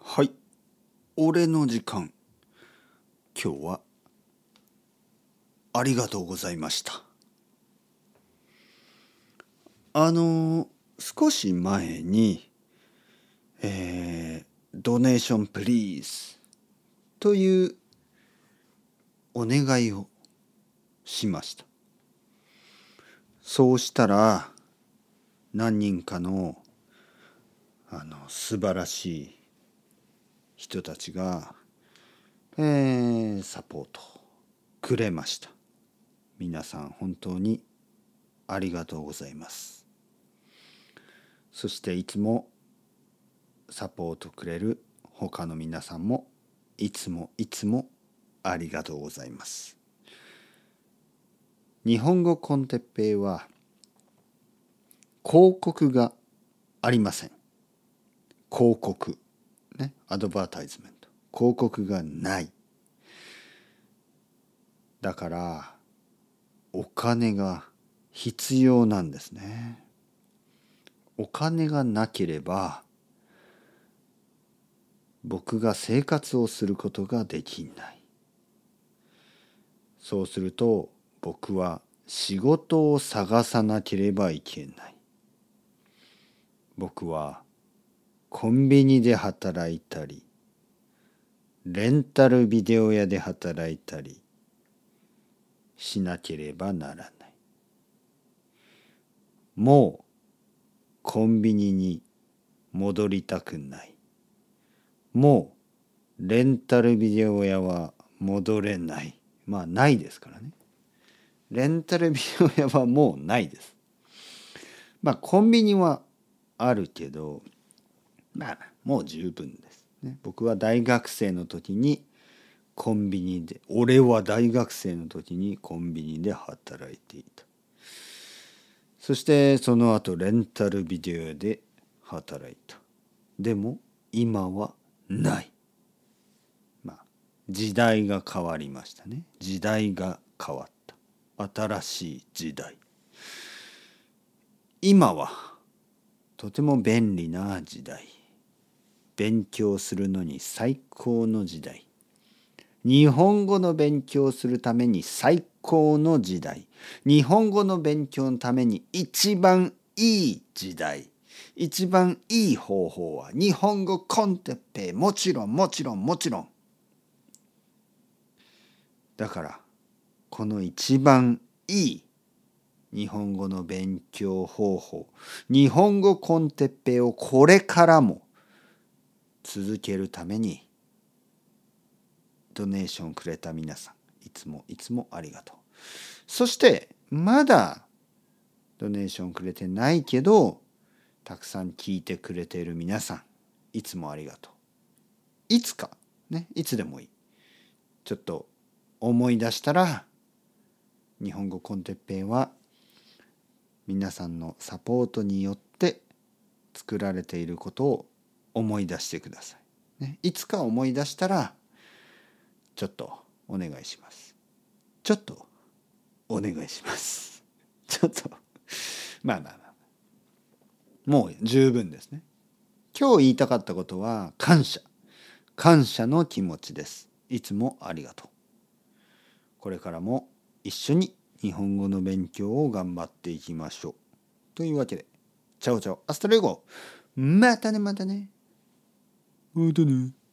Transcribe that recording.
はい。俺の時間。今日はありがとうございました。あの少し前にえー、ドネーションプリーズというお願いをしました。そうしたら何人かのあの素晴らしい人たちが、えー、サポートくれました。皆さん本当にありがとうございます。そしていつもサポートくれる他の皆さんもいつもいつもありがとうございます。日本語コンテッペイは広告がありません。広告。ねアドバータイズメント。広告がない。だからお金が必要なんですね。お金がなければ僕が生活をすることができない。そうすると僕は仕事を探さなければいけない。僕はコンビニで働いたりレンタルビデオ屋で働いたりしなければならない。もうコンビニに戻りたくない。もうレンタルビデオ屋は戻れない。まあないですからね。レンタルビデオ屋はもうないです。まあコンビニはあるけどまあもう十分です、ね、僕は大学生の時にコンビニで俺は大学生の時にコンビニで働いていた。そしてその後レンタルビデオで働いた。でも今はない。まあ時代が変わりましたね。時代が変わった。新しい時代。今はとても便利な時代。勉強するのに最高の時代。日本語の勉強するために最高の時代。日本語の勉強のために一番いい時代。一番いい方法は日本語コンテッペもちろんもちろんもちろん。だからこの一番いい日本語の勉強方法。日本語コンテッペをこれからも続けるためにドネーションくれた皆さんいつもいつもありがとう。そしてまだドネーションくれてないけどたくさん聞いてくれている皆さんいつもありがとう。いつかねいつでもいい。ちょっと思い出したら日本語コンテッペイは皆さんのサポートによって作られていることを思い出してください。ね、いつか思い出したらちょっとお願いします。ちょっとお願いします。ちょっとまあまあまあもう十分ですね。今日言いたかったことは感謝感謝の気持ちです。いつもありがとう。これからも一緒に日本語の勉強を頑張っていきましょう。というわけで、チャオチャオ、アスタレゴまたねまたね。またね。